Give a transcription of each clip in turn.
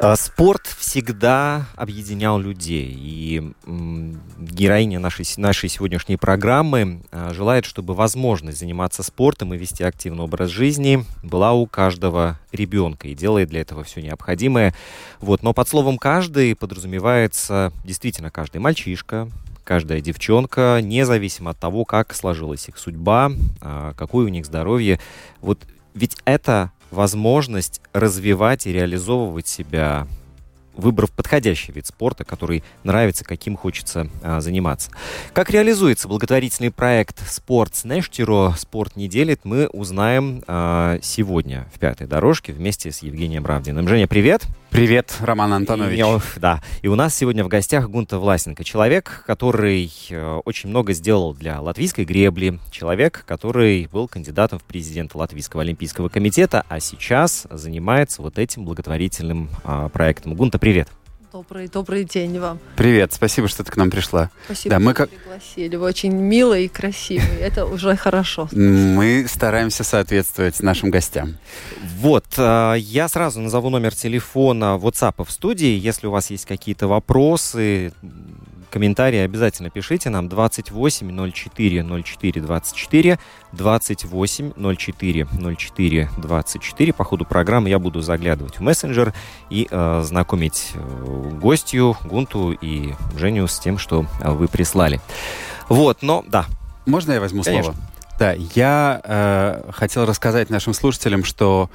А, Спорт всегда объединял людей. И героиня нашей, нашей сегодняшней программы а, желает, чтобы возможность заниматься спортом и вести активный образ жизни была у каждого ребенка. И делает для этого все необходимое. Вот. Но под словом «каждый» подразумевается действительно каждый мальчишка, каждая девчонка, независимо от того, как сложилась их судьба, а, какое у них здоровье. Вот ведь это возможность развивать и реализовывать себя, выбрав подходящий вид спорта, который нравится, каким хочется а, заниматься. Как реализуется благотворительный проект «Спорт с Нештиро. Спорт не делит», мы узнаем а, сегодня в «Пятой дорожке» вместе с Евгением Равдиным. Женя, привет! Привет, Роман Антонович. И, да. И у нас сегодня в гостях Гунта Власенко. Человек, который э, очень много сделал для латвийской гребли. Человек, который был кандидатом в президенты Латвийского олимпийского комитета, а сейчас занимается вот этим благотворительным а, проектом. Гунта, привет. Добрый, добрый день вам. Привет, спасибо, что ты к нам пришла. Спасибо, Да, мы что как- пригласили. Вы очень милый и красивый. Это уже хорошо. Мы стараемся соответствовать нашим гостям. Вот, э, я сразу назову номер телефона WhatsApp в студии. Если у вас есть какие-то вопросы, комментарии, обязательно пишите нам 28 04 04 24 28 04 04 24. По ходу программы я буду заглядывать в мессенджер и э, знакомить э, гостью, Гунту и Женю с тем, что вы прислали. Вот, но да, Можно я возьму Конечно. слово? Да, я э, хотел рассказать нашим слушателям, что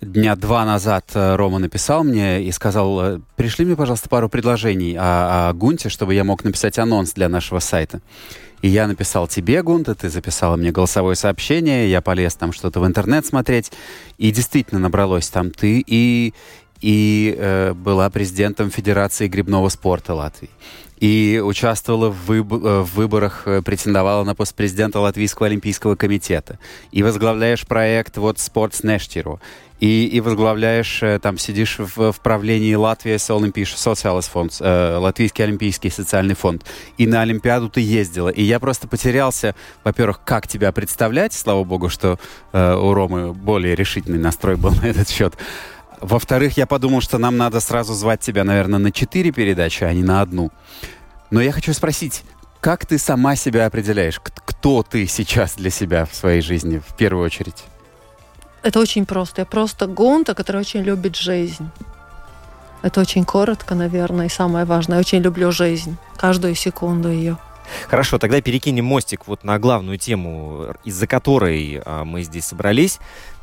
дня два назад э, Рома написал мне и сказал, э, пришли мне, пожалуйста, пару предложений о, о Гунте, чтобы я мог написать анонс для нашего сайта. И я написал тебе, Гунта, ты записала мне голосовое сообщение, я полез там что-то в интернет смотреть, и действительно набралось там ты и, и э, была президентом Федерации грибного спорта Латвии. И участвовала в, выб- э, в выборах, э, претендовала на пост президента Латвийского олимпийского комитета. И возглавляешь проект вот «Спортс Нештиру». И, и возглавляешь, э, там сидишь в, в правлении Латвии Олимпиш Социалис фонд, э, Латвийский олимпийский социальный фонд. И на Олимпиаду ты ездила. И я просто потерялся, во-первых, как тебя представлять, слава богу, что э, у Ромы более решительный настрой был на этот счет. Во-вторых, я подумал, что нам надо сразу звать тебя, наверное, на четыре передачи, а не на одну. Но я хочу спросить, как ты сама себя определяешь? Кто ты сейчас для себя в своей жизни в первую очередь? Это очень просто. Я просто гунта, который очень любит жизнь. Это очень коротко, наверное, и самое важное. Я очень люблю жизнь. Каждую секунду ее. Хорошо, тогда перекинем мостик вот на главную тему, из-за которой а, мы здесь собрались.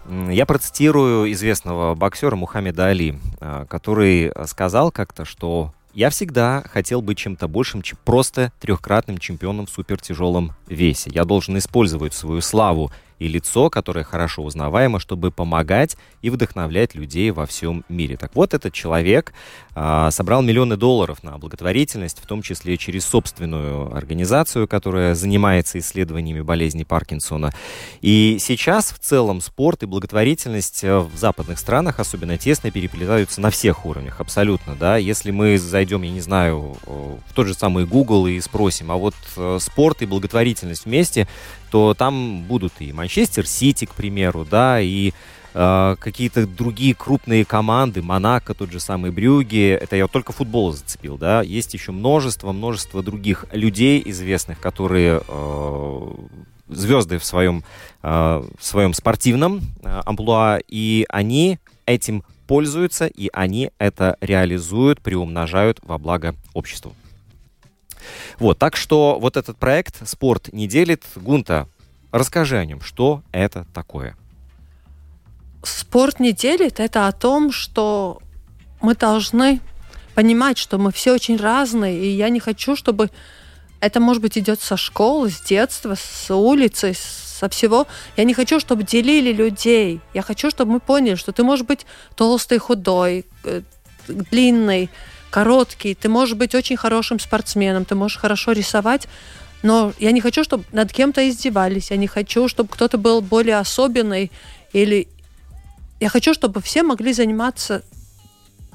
Я процитирую известного боксера Мухаммеда Али, а, который а, сказал как-то, что я всегда хотел быть чем-то большим, чем просто трехкратным чемпионом в супертяжелом весе. Я должен использовать свою славу и лицо, которое хорошо узнаваемо, чтобы помогать и вдохновлять людей во всем мире. Так вот, этот человек собрал миллионы долларов на благотворительность, в том числе через собственную организацию, которая занимается исследованиями болезни Паркинсона. И сейчас в целом спорт и благотворительность э, в западных странах особенно тесно переплетаются на всех уровнях, абсолютно, да. Если мы зайдем, я не знаю, э, в тот же самый Google и спросим, а вот э, спорт и благотворительность вместе, то там будут и Манчестер Сити, к примеру, да, и э, какие-то другие крупные команды, Монако, тот же самый Брюги, это я только футбол зацепил, да, есть еще множество, множество других людей известных, которые э, звезды в своем, э, в своем спортивном э, амплуа, и они этим пользуются, и они это реализуют, приумножают во благо обществу. Вот, так что вот этот проект «Спорт не делит». Гунта, расскажи о нем, что это такое? Спорт не делит, это о том, что мы должны понимать, что мы все очень разные, и я не хочу, чтобы это, может быть, идет со школы, с детства, с улицы, со всего. Я не хочу, чтобы делили людей. Я хочу, чтобы мы поняли, что ты можешь быть толстый, худой, э, длинный, короткий, ты можешь быть очень хорошим спортсменом, ты можешь хорошо рисовать, но я не хочу, чтобы над кем-то издевались, я не хочу, чтобы кто-то был более особенный или я хочу, чтобы все могли заниматься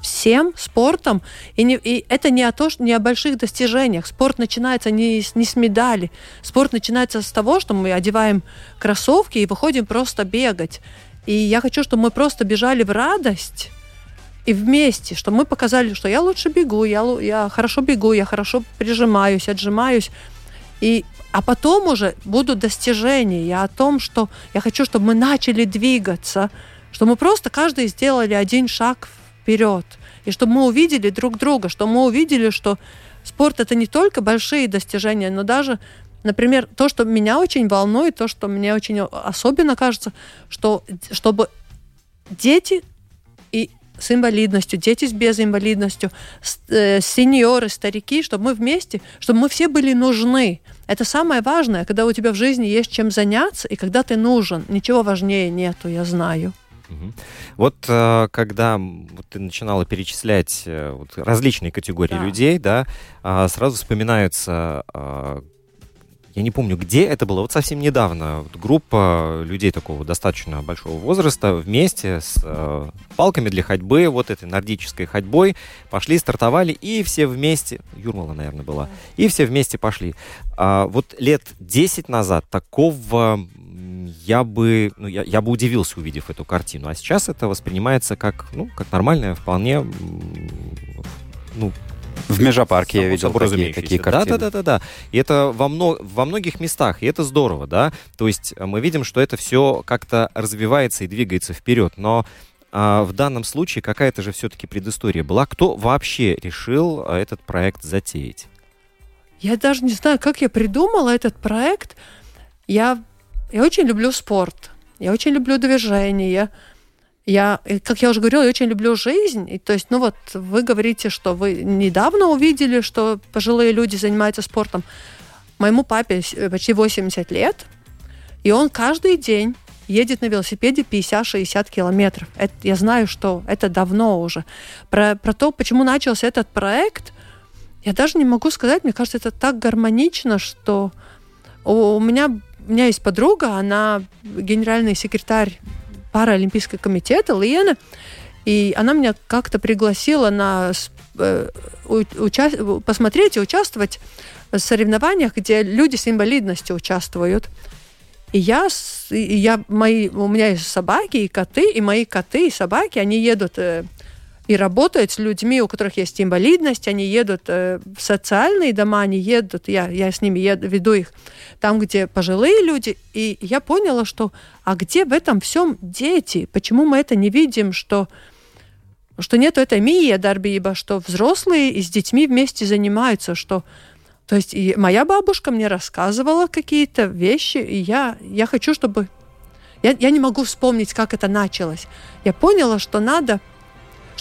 всем спортом. И, не, и это не о, то, что, не о больших достижениях. Спорт начинается не, не с медали. Спорт начинается с того, что мы одеваем кроссовки и выходим просто бегать. И я хочу, чтобы мы просто бежали в радость и вместе, чтобы мы показали, что я лучше бегу, я, я хорошо бегу, я хорошо прижимаюсь, отжимаюсь. И, а потом уже будут достижения. Я о том, что я хочу, чтобы мы начали двигаться, что мы просто каждый сделали один шаг вперед. И чтобы мы увидели друг друга, что мы увидели, что спорт это не только большие достижения, но даже, например, то, что меня очень волнует, то, что мне очень особенно кажется, что чтобы дети и с инвалидностью, дети с без инвалидностью, э, сеньоры, старики, чтобы мы вместе, чтобы мы все были нужны. Это самое важное, когда у тебя в жизни есть чем заняться, и когда ты нужен. Ничего важнее нету, я знаю. Вот э, когда ты начинала перечислять э, вот, различные категории да. людей, да, а, сразу вспоминаются а, я не помню, где это было, вот совсем недавно вот группа людей такого достаточно большого возраста вместе с э, палками для ходьбы, вот этой нордической ходьбой, пошли, стартовали, и все вместе, Юрмала, наверное, была, и все вместе пошли. А, вот лет 10 назад такого я бы, ну, я, я бы удивился, увидев эту картину. А сейчас это воспринимается как, ну, как нормальная, вполне, ну, в Межапарке я видел такие, такие картины. Да, да, да, да, да. И это во, мно, во многих местах, и это здорово, да. То есть мы видим, что это все как-то развивается и двигается вперед. Но а, в данном случае какая-то же все-таки предыстория была. Кто вообще решил а, этот проект затеять? Я даже не знаю, как я придумала этот проект. Я я очень люблю спорт, я очень люблю движение. Я, как я уже говорила, я очень люблю жизнь. И, то есть, ну вот, вы говорите, что вы недавно увидели, что пожилые люди занимаются спортом. Моему папе почти 80 лет, и он каждый день едет на велосипеде 50-60 километров. Это, я знаю, что это давно уже. Про, про то, почему начался этот проект, я даже не могу сказать. Мне кажется, это так гармонично, что у меня у меня есть подруга, она генеральный секретарь Паралимпийского комитета Лена, и она меня как-то пригласила на э, уча- посмотреть и участвовать в соревнованиях, где люди с инвалидностью участвуют. И я, и я мои, у меня есть собаки и коты, и мои коты и собаки, они едут э, и работают с людьми, у которых есть инвалидность, они едут э, в социальные дома, они едут, я, я с ними еду, веду их там, где пожилые люди, и я поняла, что а где в этом всем дети? Почему мы это не видим, что что нет этой мия дарбиба, что взрослые и с детьми вместе занимаются, что то есть и моя бабушка мне рассказывала какие-то вещи, и я, я хочу, чтобы... Я, я не могу вспомнить, как это началось. Я поняла, что надо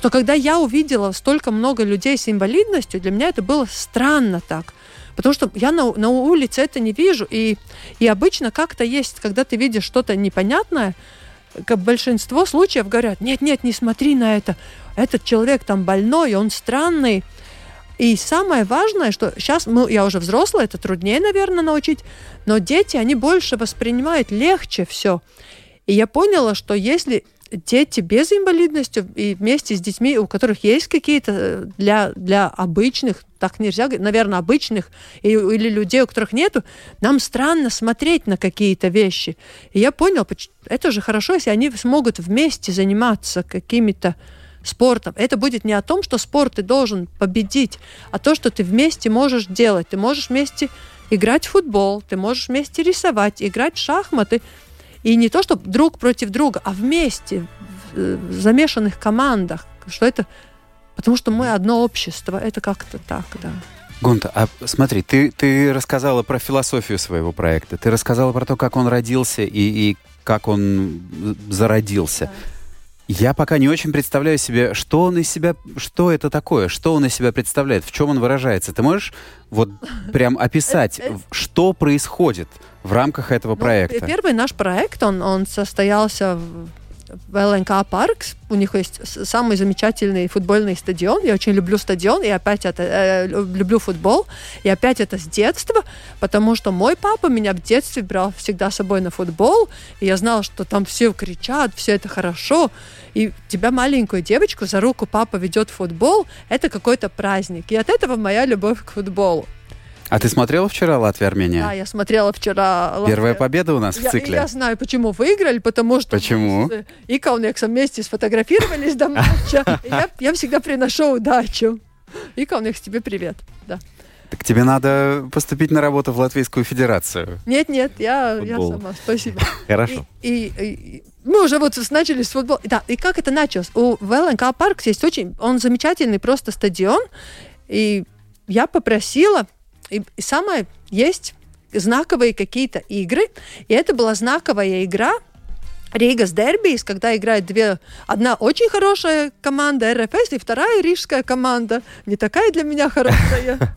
что когда я увидела столько много людей с инвалидностью, для меня это было странно так. Потому что я на, на улице это не вижу. И, и обычно как-то есть, когда ты видишь что-то непонятное, как большинство случаев говорят, нет, нет, не смотри на это. Этот человек там больной, он странный. И самое важное, что сейчас мы, я уже взрослая, это труднее, наверное, научить, но дети, они больше воспринимают легче все. И я поняла, что если дети без инвалидности и вместе с детьми, у которых есть какие-то э, для, для обычных, так нельзя говорить, наверное, обычных или людей, у которых нету, нам странно смотреть на какие-то вещи. И я понял, это же хорошо, если они смогут вместе заниматься какими-то спортом. Это будет не о том, что спорт ты должен победить, а то, что ты вместе можешь делать. Ты можешь вместе играть в футбол, ты можешь вместе рисовать, играть в шахматы. И не то, чтобы друг против друга, а вместе, в э, замешанных командах. Что это... Потому что мы одно общество. Это как-то так, да. Гунта, а смотри, ты, ты рассказала про философию своего проекта, ты рассказала про то, как он родился и, и как он зародился. Да. Я пока не очень представляю себе, что он из себя, что это такое, что он из себя представляет, в чем он выражается. Ты можешь вот прям описать, что происходит в рамках этого ну, проекта? Первый наш проект, он, он состоялся в ЛНК Паркс. У них есть самый замечательный футбольный стадион. Я очень люблю стадион, и опять это э, люблю футбол. И опять это с детства, потому что мой папа меня в детстве брал всегда с собой на футбол, и я знала, что там все кричат, все это хорошо. И тебя маленькую девочку за руку папа ведет в футбол, это какой-то праздник. И от этого моя любовь к футболу. А ты смотрела вчера Латвия-Армения? Да, я смотрела вчера. Латвия. Первая победа у нас я, в цикле. Я знаю, почему выиграли, потому что почему? мы с Икаунексом вместе сфотографировались до матча. Я, я всегда приношу удачу. Икаунекс, тебе привет. Да. Так тебе надо поступить на работу в Латвийскую Федерацию. Нет, нет, я, я сама. Спасибо. Хорошо. И, и, и мы уже вот начали с футбола. Да, и как это началось? У ВЛНК Парк есть очень, он замечательный просто стадион. И я попросила и, самое есть знаковые какие-то игры, и это была знаковая игра Риgas Дербис, когда играют две, одна очень хорошая команда РФС и вторая рижская команда, не такая для меня хорошая.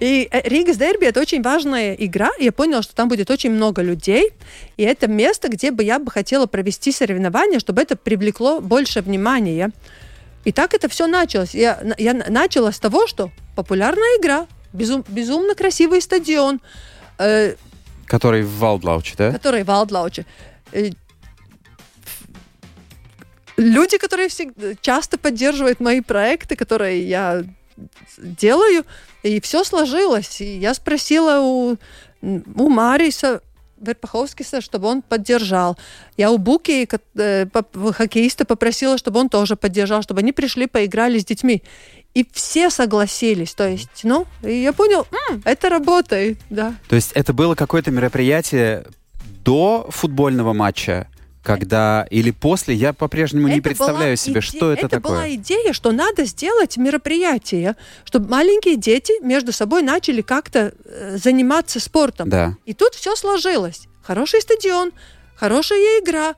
И э, Ригас Дерби это очень важная игра. Я поняла, что там будет очень много людей. И это место, где бы я бы хотела провести соревнования, чтобы это привлекло больше внимания. И так это все началось. Я, я начала с того, что популярная игра, безум, безумно красивый стадион. Э, который в Валдлауче, да? Который в Валдлауче. Э, люди, которые всегда, часто поддерживают мои проекты, которые я делаю, и все сложилось. И я спросила у, у Мариса Верпаховскиса, чтобы он поддержал. Я у Буки, э, хоккеиста, попросила, чтобы он тоже поддержал, чтобы они пришли, поиграли с детьми. И все согласились. То есть, ну, и я понял, М, это работает, да. То есть это было какое-то мероприятие до футбольного матча, когда или после, я по-прежнему не представляю себе, иде... что это, это такое. Это была идея, что надо сделать мероприятие, чтобы маленькие дети между собой начали как-то э, заниматься спортом. Да. И тут все сложилось. Хороший стадион, хорошая игра,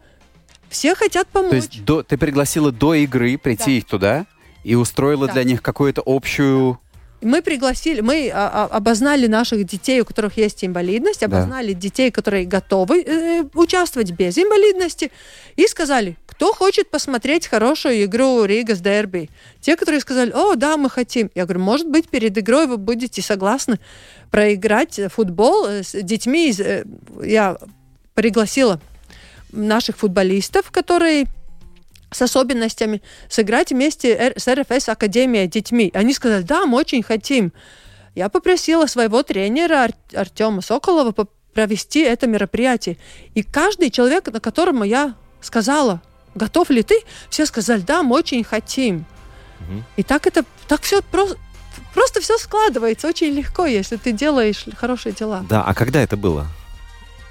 все хотят помочь. То есть до, ты пригласила до игры прийти да. их туда? И устроила да. для них какую-то общую мы пригласили, мы а, а, обознали наших детей, у которых есть инвалидность, обознали да. детей, которые готовы э, участвовать без инвалидности, и сказали, кто хочет посмотреть хорошую игру Рига с Дерби. Те, которые сказали, о, да, мы хотим. Я говорю, может быть, перед игрой вы будете согласны проиграть футбол с детьми. Э, я пригласила наших футболистов, которые с особенностями, сыграть вместе с РФС Академией детьми. Они сказали, да, мы очень хотим. Я попросила своего тренера Ар Артема Соколова провести это мероприятие. И каждый человек, на которому я сказала, готов ли ты, все сказали, да, мы очень хотим. Угу. И так это, так все просто, просто все складывается очень легко, если ты делаешь хорошие дела. Да, а когда это было?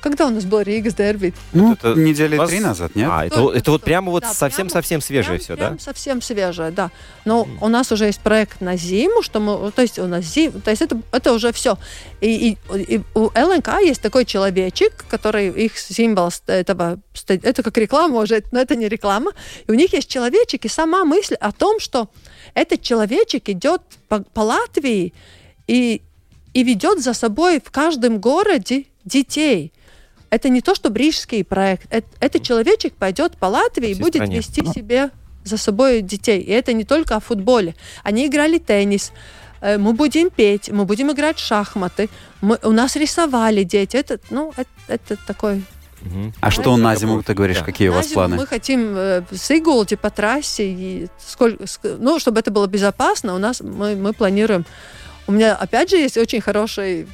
Когда у нас был Риgas дерби? Ну, это недели вас... три назад, нет? А, это, это, это вот прямо вот совсем-совсем да, свежее прям, все, прям да? совсем свежее, да. Но mm. у нас уже есть проект на зиму, что мы, то есть у нас зим, то есть это, это уже все. И, и, и у ЛНК есть такой человечек, который их символ этого, это как реклама уже, но это не реклама. И у них есть человечек, и сама мысль о том, что этот человечек идет по, по Латвии и, и ведет за собой в каждом городе детей – это не то, что брижский проект. Это, это человечек пойдет по Латвии и будет стране. вести себе за собой детей. И это не только о футболе. Они играли теннис, э, мы будем петь, мы будем играть в шахматы, мы, у нас рисовали дети. Это, ну, это, это такой Угу. А что на зиму ты говоришь, да. какие на у вас планы? Мы хотим э, с Игулти по трассе, и сколько, ну, чтобы это было безопасно, у нас мы, мы планируем. У меня, опять же, есть очень хороший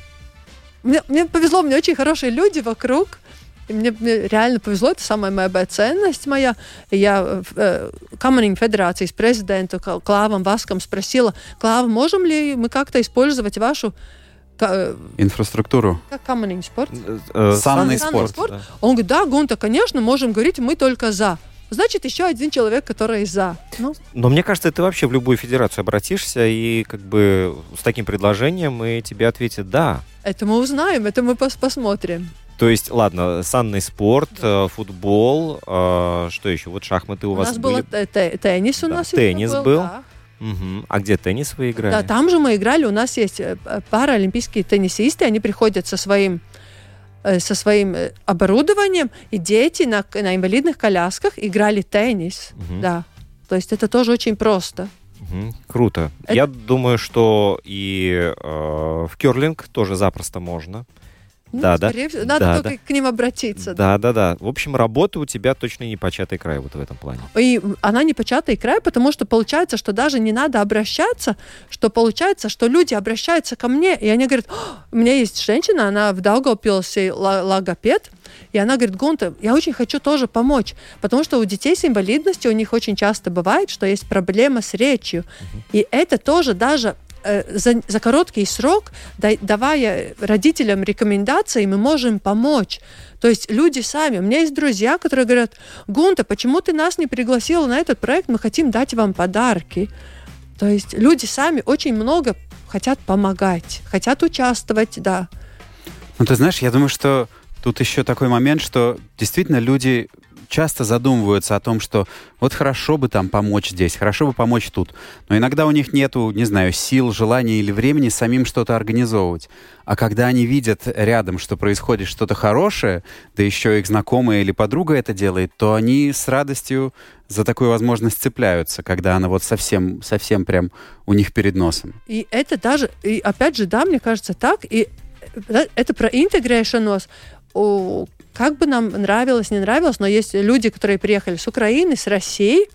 мне, мне повезло, мне очень хорошие люди вокруг. И мне, мне реально повезло, это самая моя ценность моя. И я э, Камеринг Федерации с президентом Клавом Васком спросила, Клав, можем ли мы как-то использовать вашу э, инфраструктуру. Как камеринг спорт? Э, санный, санный спорт. спорт. Да. Он говорит, да, Гунта, конечно, можем говорить, мы только за. Значит, еще один человек, который за. Ну, Но мне кажется, ты вообще в любую федерацию обратишься, и как бы с таким предложением, и тебе ответят «да». это мы узнаем, это мы пос- посмотрим. То есть, ладно, санный спорт, э, футбол, э, что еще? Вот шахматы у, У, вас нас были. был те- те- теннис у Да, нас теннис был. да. Мгм. А где теннис вы играли? Да, там же мы играли, у нас есть э, п- паралимпийские теннисисты, они приходят со своим э, со своим э, оборудованием, и дети на, на инвалидных колясках играли теннис. Мгм. Да. То есть это тоже очень просто. Мгм. Круто. Это- Я думаю, что и э, в керлинг тоже запросто можно. Ну, Да, да. всего, Надо Да, только к ним обратиться. Да, да, да. В общем, работа у тебя точно не початый край вот в этом плане. И она не початый край, потому что получается, что даже не надо обращаться, что получается, что люди обращаются ко мне, и они говорят, «О, у меня есть женщина, она в Даугавпилсе логопед, и она говорит, Гунта, я очень хочу тоже помочь, потому что у детей с инвалидностью у них очень часто бывает, что есть проблема с речью. И это тоже даже за, за короткий срок, да- давая родителям рекомендации, мы можем помочь. То есть люди сами. У меня есть друзья, которые говорят, Гунта, почему ты нас не пригласила на этот проект? Мы хотим дать вам подарки. То есть люди сами очень много хотят помогать, хотят участвовать, да. Ну, ты знаешь, я думаю, что тут еще такой момент, что действительно люди часто задумываются о том, что вот хорошо бы там помочь здесь, хорошо бы помочь тут. Но иногда у них нету, не знаю, сил, желания или времени самим что-то организовывать. А когда они видят рядом, что происходит что-то хорошее, да еще их знакомая или подруга это делает, то они с радостью за такую возможность цепляются, когда она вот совсем, совсем прям у них перед носом. И это даже, и опять же, да, мне кажется, так, и э, это про интегрейшенос. Как бы нам нравилось, не нравилось, но есть люди, которые приехали с Украины, с России,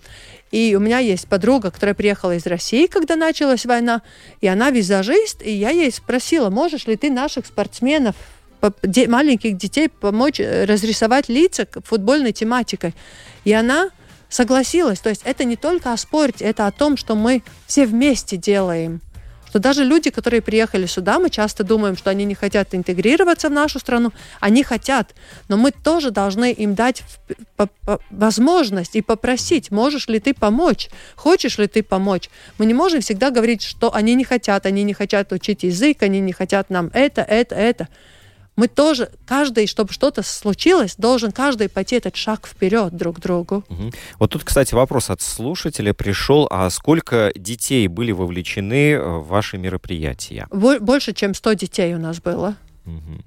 и у меня есть подруга, которая приехала из России, когда началась война, и она визажист, и я ей спросила, можешь ли ты наших спортсменов, маленьких детей помочь э, разрисовать лица футбольной тематикой. И она согласилась. То есть это не только о спорте, это о том, что мы все вместе делаем. Что даже люди, которые приехали сюда, мы часто думаем, что они не хотят интегрироваться в нашу страну, они хотят, но мы тоже должны им дать возможность и попросить, можешь ли ты помочь, хочешь ли ты помочь. Мы не можем всегда говорить, что они не хотят, они не хотят учить язык, они не хотят нам это, это, это. Мы тоже, каждый, чтобы что-то случилось, должен каждый пойти этот шаг вперед друг к другу. Мгм. Вот тут, кстати, вопрос от слушателя пришел. А сколько детей были вовлечены э, в ваши мероприятия? Бо- Больше, чем 100 детей у нас было. Мгм.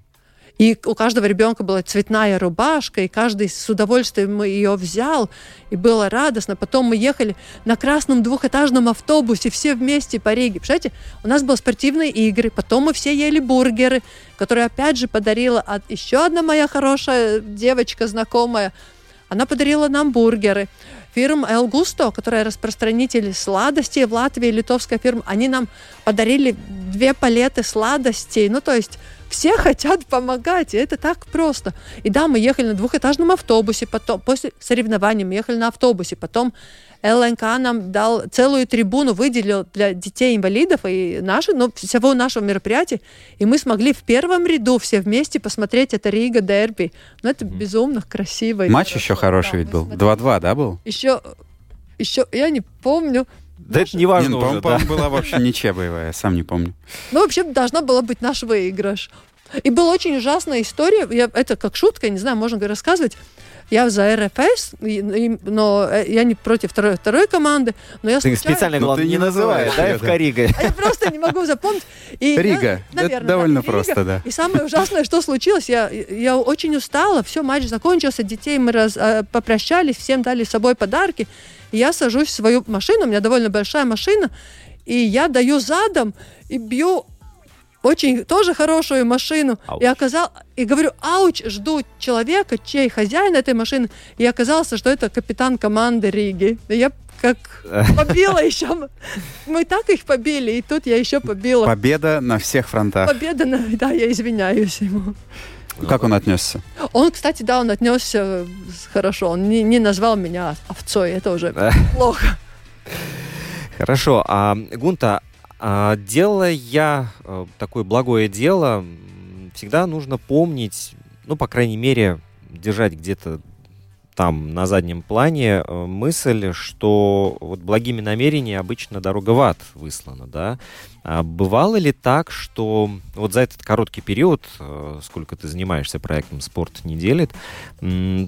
И у каждого ребенка была цветная рубашка, и каждый с удовольствием ее взял, и было радостно. Потом мы ехали на красном двухэтажном автобусе все вместе по Риге. Представляете, у нас были спортивные игры, потом мы все ели бургеры, которые опять же подарила от... еще одна моя хорошая девочка, знакомая. Она подарила нам бургеры. Фирма El Gusto, которая распространитель сладостей в Латвии, литовская фирма, они нам подарили две палеты сладостей. Ну, то есть все хотят помогать, и это так просто. И да, мы ехали на двухэтажном автобусе, потом, после соревнований мы ехали на автобусе, потом ЛНК нам дал целую трибуну, выделил для детей-инвалидов и наши, ну, всего нашего мероприятия, и мы смогли в первом ряду все вместе посмотреть это Рига Дерби. Ну, это безумно красиво. Матч хорошо. еще хороший Да, ведь был. смотрели. 2-2, да, был? Еще, еще, я не помню. Да это не Не, важно ну, уже, по-моему, да. была вообще ничья боевая, сам не помню. Ну, вообще, должна была быть наш выигрыш. И была очень ужасная история. Я, это как шутка, я не знаю, можно рассказывать. Я за РФС, но э, я не против второй, второй команды. Но я Ты случайно- специально, Ну, главное, ты не называешь, да, ФК Рига. А я просто не могу запомнить. И я- Рига. Это наверное, да, довольно Рига. просто, да. И самое ужасное, что случилось, я, я очень устала, все, матч закончился, детей мы раз, э, попрощались, всем дали с собой подарки. И я сажусь в свою машину, у меня довольно большая машина, и я даю задом и бью очень тоже хорошую машину. Ауч. И оказал, и говорю, ауч, жду человека, чей хозяин этой машины. И оказалось, что это капитан команды Риги. И я как побила еще. Мы так их побили, и тут я еще побила. Победа на всех фронтах. Победа, на- да, я извиняюсь ему. Как он отнесся? Он, кстати, да, он отнесся хорошо. Он не, не назвал меня овцой, это уже плохо. Хорошо. А, Гунта, делая э, такое благое дело, всегда нужно помнить, ну, по крайней мере, держать где-то там на заднем плане э, мысль, что вот благими намерениями обычно дорога в ад выслана, да. А бывало ли так, что вот за этот короткий период, э, сколько ты занимаешься проектом «Спорт не делит»,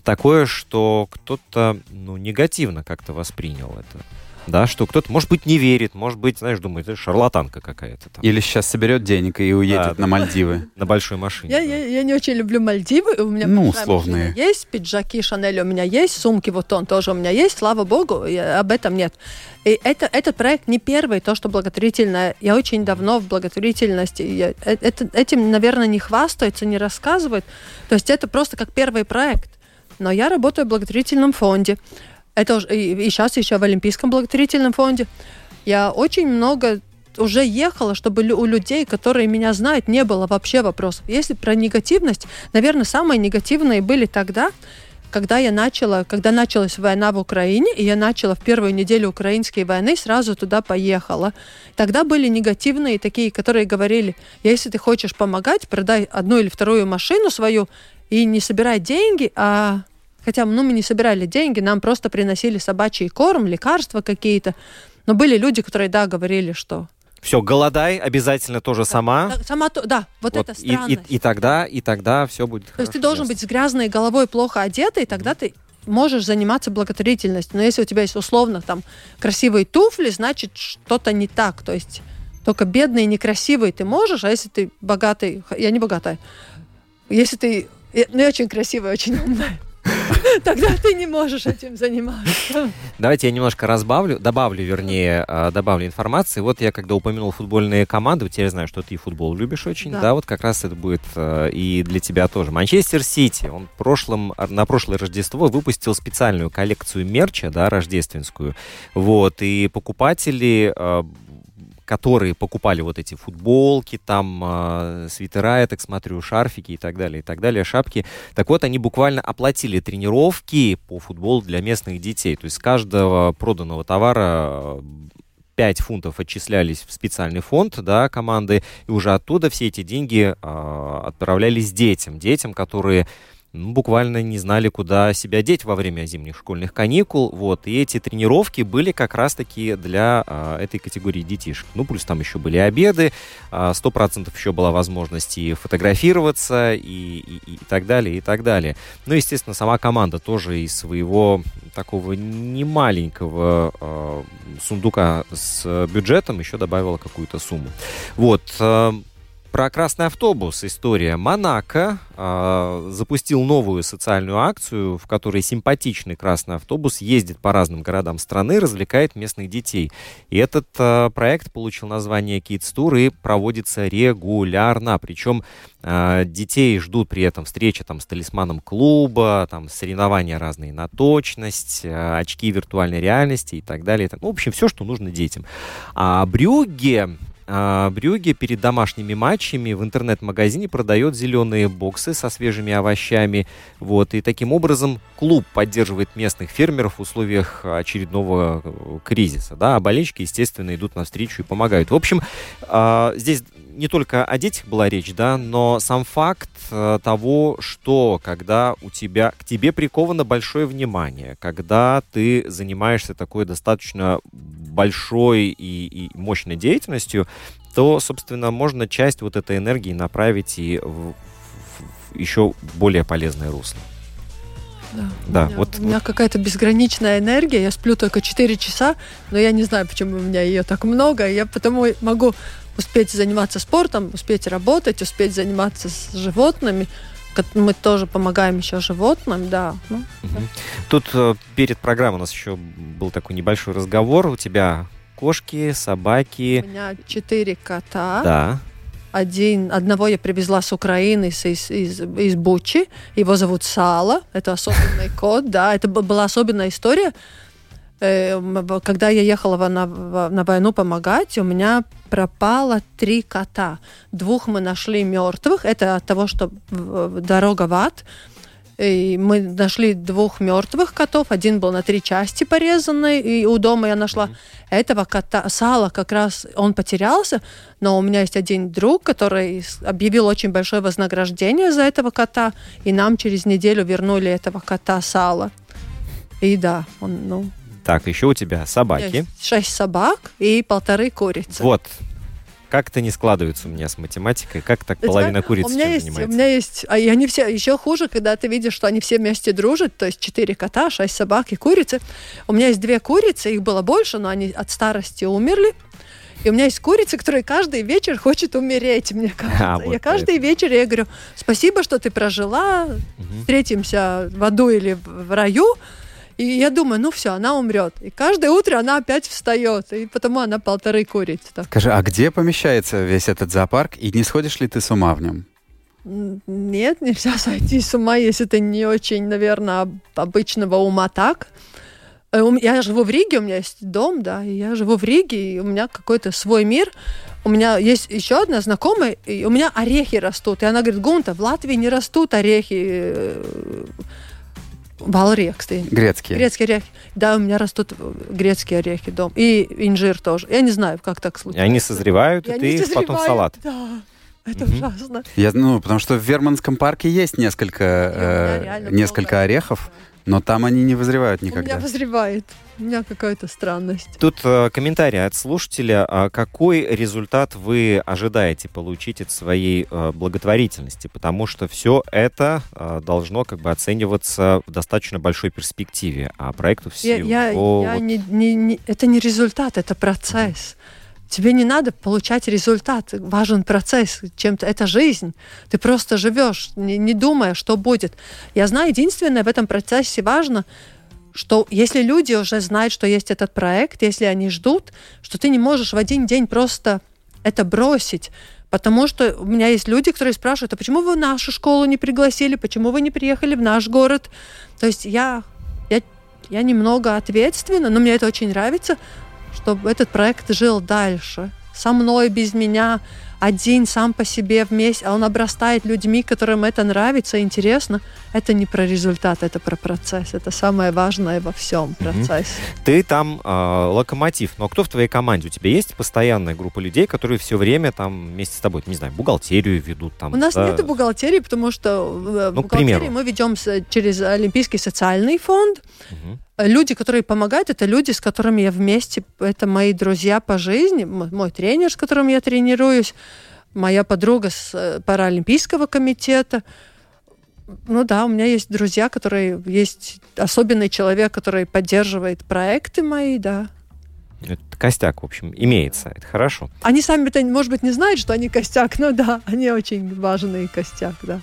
такое, что кто-то ну, негативно как-то воспринял это? да, что кто-то, может быть, не верит, может быть, знаешь, думает, это шарлатанка какая-то там. Или сейчас соберет денег и уедет Да, на Мальдивы. На большой машине. Я, да. я, я не очень люблю Мальдивы. У меня Ну, условные. есть, пиджаки Шанель у меня есть, сумки вот он тоже у меня есть, слава богу, я- об этом нет. И это, этот проект не первый, то, что благотворительное. Я очень давно в благотворительности. Я- э- это, этим, наверное, не хвастаются, не рассказывают. То есть это просто как первый проект. Но я работаю в благотворительном фонде. Это уж- и, и сейчас еще в Олимпийском благотворительном фонде. Я очень много уже ехала, чтобы у людей, которые меня знают, не было вообще вопросов. Если про негативность, наверное, самые негативные были тогда, когда я начала, когда началась война в Украине, и я начала в первую неделю украинской войны, сразу туда поехала. Тогда были негативные такие, которые говорили, если ты хочешь помогать, продай одну или вторую машину свою и не собирай деньги, а Хотя, ну, мы не собирали деньги, нам просто приносили собачий корм, лекарства какие-то. Но были люди, которые, да, говорили, что... Все, голодай обязательно тоже сама. Да, сама то, да, вот, Вот, это и, странно. и, и тогда, и тогда все будет То есть ты должен быть с грязной головой, плохо одетый, тогда ты можешь заниматься благотворительностью. Но если у тебя есть условно там красивые туфли, значит что-то не так. То есть только бедный и некрасивый ты можешь, а если ты богатый, я не богатая, если ты, ну я очень красивая, очень умная, тогда ты не можешь этим заниматься. Давайте я немножко разбавлю, добавлю, вернее, а, добавлю информации. Вот я когда упомянул футбольные команды, теперь я знаю, что ты футбол любишь очень, да, Да. вот как раз это будет а, и для тебя тоже. Манчестер Сити, он а, на прошлое Рождество выпустил специальную коллекцию мерча, да, рождественскую, вот, и покупатели а, которые покупали вот эти футболки, там, э, свитера, я так смотрю, шарфики и так далее, и так далее, шапки. Так вот, они буквально оплатили тренировки по футболу для местных детей. То есть с каждого проданного товара э, 5 фунтов отчислялись в специальный фонд да, команды, и уже оттуда все эти деньги э, отправлялись детям. Детям, которые ну, буквально не знали, куда себя деть во время зимних школьных каникул. Вот. И эти тренировки были как раз-таки для а, этой категории детишек. Ну, плюс там еще были обеды, сто процентов еще была возможность и фотографироваться, и, и, и так далее, и так далее. Ну, естественно, сама команда тоже из своего такого немаленького э, сундука с бюджетом еще добавила какую-то сумму. Вот. Про красный автобус история. Монако э, запустил новую социальную акцию, в которой симпатичный красный автобус ездит по разным городам страны, развлекает местных детей. И этот э, проект получил название Kids Tour и проводится регулярно. Причем э, детей ждут при этом встречи там, с талисманом клуба, там, соревнования разные на точность, э, очки виртуальной реальности и так далее. Ну, в общем, все, что нужно детям. А Брюгге Брюге перед домашними матчами в интернет-магазине продает зеленые боксы со свежими овощами. Вот, и таким образом клуб поддерживает местных фермеров в условиях очередного э, кризиса. Да, а болельщики, естественно, идут навстречу и помогают. В общем, а, здесь не только о детях была речь, да, но сам факт э, того, что когда у тебя, к тебе приковано большое внимание, когда ты занимаешься такой достаточно большой и, и мощной деятельностью, то, собственно, можно часть вот этой энергии направить и в, в- в еще более полезное русло. Да, Да, у меня, вот- у меня какая-то безграничная энергия. Я сплю только 4 часа, но я не знаю, почему у меня ее так много. Я потому могу успеть заниматься спортом, успеть работать, успеть заниматься с животными. Мы тоже помогаем еще животным, да. Ну, Мгм. Тут э, перед программой у нас еще был такой небольшой разговор. У тебя кошки, у собаки. меня четыре кота. Да. Один, одного я привезла с Украины, из, из, из, из Бучи. Его зовут Сала. Это особенный кот, да. Это была особенная история. Э, м, в- Когда я ехала на, на войну помогать, у меня пропало три кота. Двух мы нашли мертвых. Это от того, что дорога в ад. И мы нашли двух мертвых котов. Один был на три части порезанный, и у дома я нашла этого кота. Сала как раз, он потерялся, но у меня есть один друг, который объявил очень большое вознаграждение за этого кота, и нам через неделю вернули этого кота Сала. И да, он, ну, Так, еще у тебя собаки. есть шесть собак и полторы курицы. Вот. Как это не складывается у меня с математикой? Как так половина куриц у меня есть, занимается? У меня есть, а и они все еще хуже, когда ты видишь, что они все вместе дружат, то есть четыре кота, шесть собак и курицы. У меня есть две курицы, их было больше, но они от старости умерли. И у меня есть курица, которая каждый вечер хочет умереть, мне кажется. вот я каждый вечер я говорю, спасибо, что ты прожила, встретимся в аду или в раю. И я думаю, ну все, она умрет. И каждое утро она опять встает, и потому она полторы курицы. Так. Скажи, а где помещается весь этот зоопарк, и не сходишь ли ты с ума в нем? Нет, нельзя сойти с ума, если ты не очень, наверное, об- обычного ума так. Э, Я живу в Риге, у меня есть дом, да, и я живу в Риге, и у меня какой-то свой мир. У меня есть еще одна знакомая, и у меня орехи растут. И она говорит, Гунта, в Латвии не растут орехи. Валрек, кстати. Грецкие. Грецкие орехи. Да, у меня растут грецкие орехи дом. И инжир тоже. Я не знаю, как так И случилось. они созревают, и они ты их потом в созревают. салат. Да, это Мгм. ужасно. Я, ну, потому что в Верманском парке есть несколько, И э, несколько много. орехов, но там они не вызревают У меня никогда. возревает. У меня какая-то странность. Тут э, комментарий от слушателя. А какой результат вы ожидаете получить от своей э, благотворительности? Потому что все это э, должно как бы оцениваться в достаточно большой перспективе. А проекту Я, всего... я, я вот- не, не- не- это не результат, это процесс. Тебе не надо получать результат, важен процесс, чем-то это жизнь. Ты просто живешь, не, не думая, что будет. Я знаю, единственное в этом процессе важно, что если люди уже знают, что есть этот проект, если они ждут, что ты не можешь в один день просто это бросить. Потому что у меня есть люди, которые спрашивают, а почему вы нашу школу не пригласили, почему вы не приехали в наш город? То есть я, я, я немного ответственна, но мне это очень нравится, чтобы этот проект жил дальше. Со мной, без меня, один сам по себе вместе, а он обрастает людьми, которым это нравится, интересно. Это не про результат, это про процесс. Это самое важное во всем процессе. Ты там э, локомотив, но кто в твоей команде? У тебя есть постоянная группа людей, которые все время там вместе с тобой, не знаю, бухгалтерию ведут там? У нас да? нет бухгалтерии, потому что э, Ну, примеру. мы ведем через Олимпийский социальный фонд. Мгм. Люди, которые помогают, это люди, с которыми я вместе, это мои друзья по жизни, мой тренер, с которым я тренируюсь, моя подруга с э, Паралимпийского комитета. Ну да, у меня есть друзья, которые есть особенный человек, который поддерживает проекты мои, да. Это костяк, в общем, имеется. Это хорошо. Они сами-то, может быть, не знают, что они костяк, но да, они очень важный костяк, да.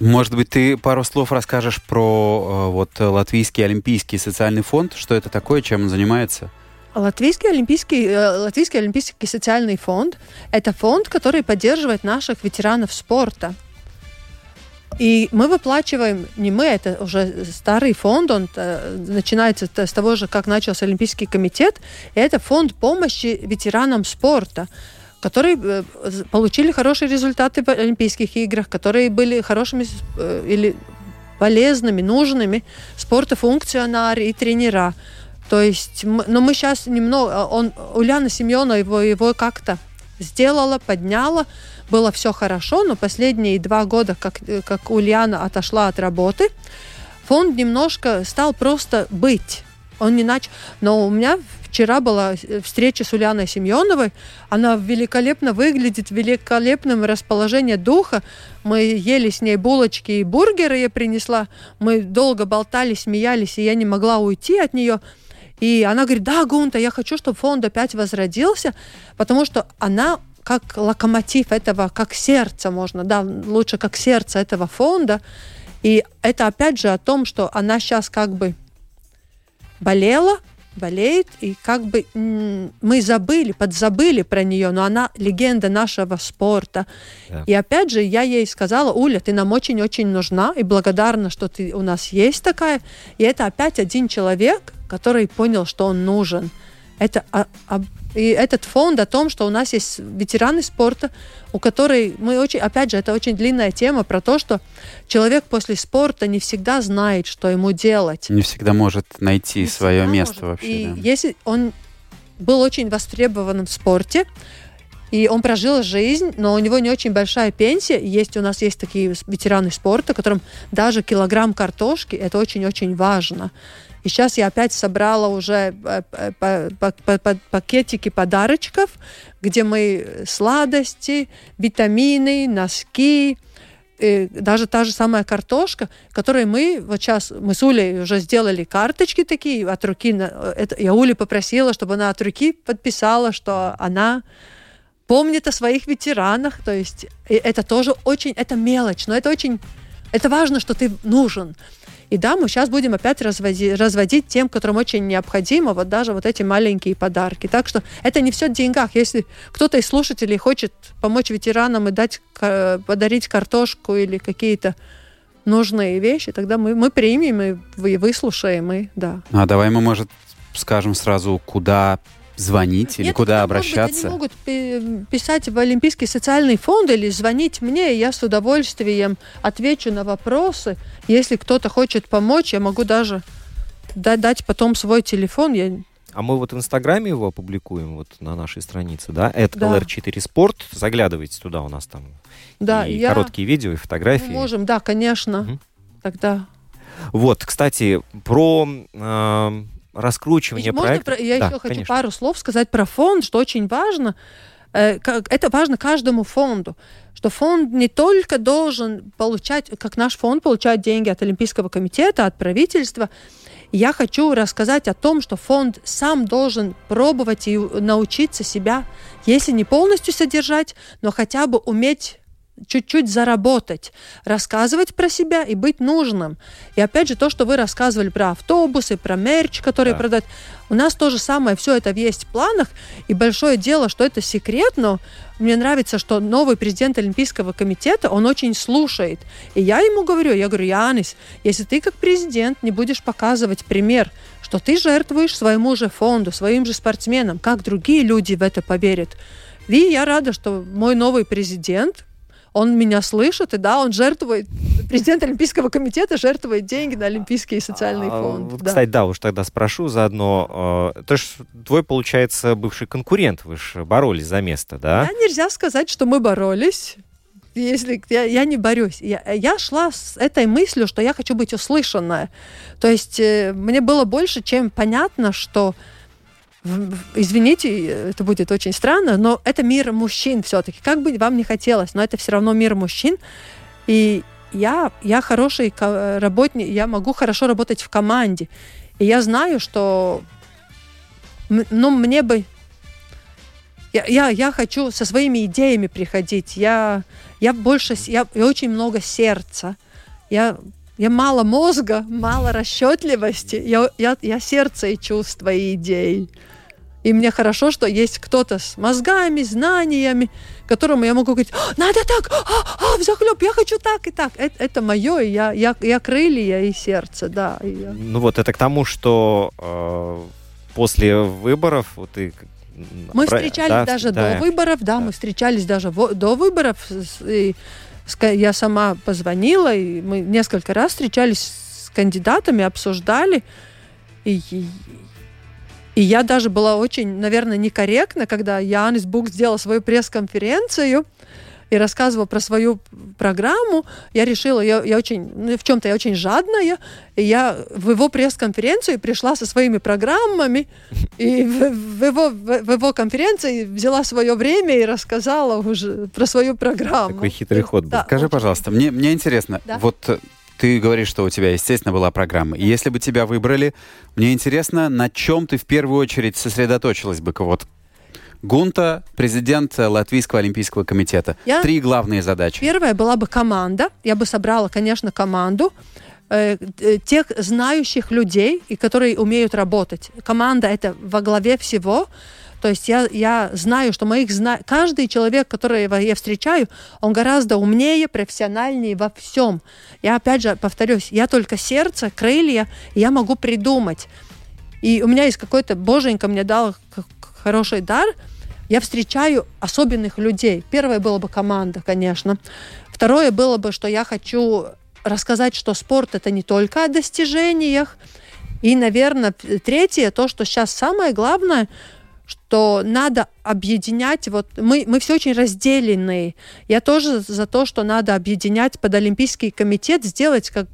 Может быть, ты пару слов расскажешь про э, вот Латвийский олимпийский социальный фонд, что это такое, чем он занимается? Латвийский олимпийский, э, Латвийский олимпийский социальный фонд – это фонд, который поддерживает наших ветеранов спорта. И мы выплачиваем, не мы, это уже старый фонд, он э, начинается с того же, как начался Олимпийский комитет, и это фонд помощи ветеранам спорта, которые э, получили хорошие результаты в Олимпийских играх, которые были хорошими э, или полезными, нужными спортофункционеры и тренера. То есть, но мы сейчас немного, он, Ульяна Семенова его, его как-то сделала, подняла, было все хорошо, но последние два года, как, э, как Ульяна отошла от работы, фонд немножко стал просто быть. Он не начал. Но у меня вчера была э, встреча с Ульяной Семеновой. Она великолепно выглядит, в великолепном расположении духа. Мы ели с ней булочки и бургеры я принесла. Мы долго болтали, смеялись, и я не могла уйти от нее. И она говорит, да, Гунта, я хочу, чтобы фонд опять возродился, потому что она как локомотив этого, как сердце можно, да, лучше как сердце этого фонда. И это опять же о том, что она сейчас как бы болела, болеет, и как бы мы забыли, подзабыли про нее, но она легенда нашего спорта. Да. И опять же, я ей сказала, Уля, ты нам очень-очень нужна, и благодарна, что ты у нас есть такая. И это опять один человек, который понял, что он нужен. Это о- об- и этот фонд о том, что у нас есть ветераны спорта, у которой мы очень, опять же, это очень длинная тема про то, что человек после спорта не всегда знает, что ему делать. Не всегда может найти Не свое место может. вообще. И да. если он был очень востребован в спорте, И он прожил жизнь, но у него не очень большая пенсия. Есть у нас есть такие ветераны спорта, которым даже килограмм картошки это очень-очень важно. И сейчас я опять собрала уже э, пакетики подарочков, где мы сладости, витамины, носки, и даже та же самая картошка, которой мы вот сейчас, мы с Улей уже сделали карточки такие от руки. Это, я Ули попросила, чтобы она от руки подписала, что она помнит о своих ветеранах. То есть это тоже очень, это мелочь, но это очень, это важно, что ты нужен. И да, мы сейчас будем опять разводить, разводить тем, которым очень необходимо, вот даже вот эти маленькие подарки. Так что это не все в деньгах. Если кто-то из слушателей хочет помочь ветеранам и дать, подарить картошку или какие-то нужные вещи, тогда мы, мы примем и выслушаем, и да. А давай мы, может, скажем сразу, куда звонить или Нет, куда обращаться? Быть, они могут писать в Олимпийский социальный фонд или звонить мне, и я с удовольствием отвечу на вопросы. Если кто-то хочет помочь, я могу даже дать, потом свой телефон. Я... А мы вот в Инстаграме его опубликуем вот на нашей странице, да? Это да. LR4 Sport. Заглядывайте туда, у нас там да, и я... короткие видео, и фотографии. Мы можем, да, конечно. Угу. Тогда. Вот, кстати, про э, раскручивание Ведь проекта. Про... Я да, еще хочу пару слов сказать про фонд, что очень важно. Э, это важно каждому фонду, что фонд не только должен получать, как наш фонд получает деньги от Олимпийского комитета, от правительства. Я хочу рассказать о том, что фонд сам должен пробовать и научиться себя, если не полностью содержать, но хотя бы уметь чуть-чуть заработать, рассказывать про себя и быть нужным. И опять же, то, что вы рассказывали про автобусы, про мерч, который да. продать, у нас то же самое, все это есть в планах, и большое дело, что это секрет, но мне нравится, что новый президент Олимпийского комитета, он очень слушает. И я ему говорю, я говорю, Янис, если ты как президент не будешь показывать пример, что ты жертвуешь своему же фонду, своим же спортсменам, как другие люди в это поверят, и я рада, что мой новый президент, он меня слышит, и да, он жертвует, президент Олимпийского комитета жертвует деньги на Олимпийский социальный а, фонд. Вот, да. Кстати, да, уж тогда спрошу заодно. Э, то есть твой, получается, бывший конкурент, вы же боролись за место, да? Да, нельзя сказать, что мы боролись если я, я не борюсь. Я, я шла с этой мыслью, что я хочу быть услышанная. То есть э, мне было больше, чем понятно, что извините, это будет очень странно, но это мир мужчин все-таки. Как бы вам не хотелось, но это все равно мир мужчин. И я, я хороший работник, я могу хорошо работать в команде. И я знаю, что ну, мне бы... Я, я, я хочу со своими идеями приходить. Я, я больше... Я, я очень много сердца. Я, я мало мозга, мало расчетливости. Я, я, я сердце и чувства, и идей. И мне хорошо, что есть кто-то с мозгами, знаниями, которому я могу говорить, надо так, а, а, взахлеб, я хочу так и так. Это, это мое, и я, я, я крылья и сердце, да. И я... Ну вот это к тому, что э, после выборов вот ты мы про... встречались да, даже да, до выборов, да, да, мы встречались даже в... до выборов. И я сама позвонила, и мы несколько раз встречались с кандидатами, обсуждали. И, и я даже была очень, наверное, некорректна, когда Янис Бук сделал свою пресс-конференцию и рассказывал про свою программу, я решила, я, я очень, ну, в чем-то я очень жадная, и я в его пресс-конференцию пришла со своими программами, и в, в, его, в, в его конференции взяла свое время и рассказала уже про свою программу. Такой хитрый ход был. Да, Скажи, пожалуйста, мне, мне интересно, да? вот ты говоришь, что у тебя, естественно, была программа. И если бы тебя выбрали, мне интересно, на чем ты в первую очередь сосредоточилась бы? Вот Гунта, президент Латвийского олимпийского комитета. Я... Три главные задачи. Первая была бы команда. Я бы собрала, конечно, команду э, э, тех знающих людей, и которые умеют работать. Команда это во главе всего. То есть я, я знаю, что моих зна... каждый человек, которого я встречаю, он гораздо умнее, профессиональнее во всем. Я опять же повторюсь, я только сердце, крылья, я могу придумать. И у меня есть какой-то, боженька мне дал хороший дар, я встречаю особенных людей. Первое было бы команда, конечно. Второе было бы, что я хочу рассказать, что спорт это не только о достижениях. И, наверное, третье, то, что сейчас самое главное – что надо объединять, вот мы, мы все очень разделенные. Я тоже за то, что надо объединять под Олимпийский комитет, сделать как,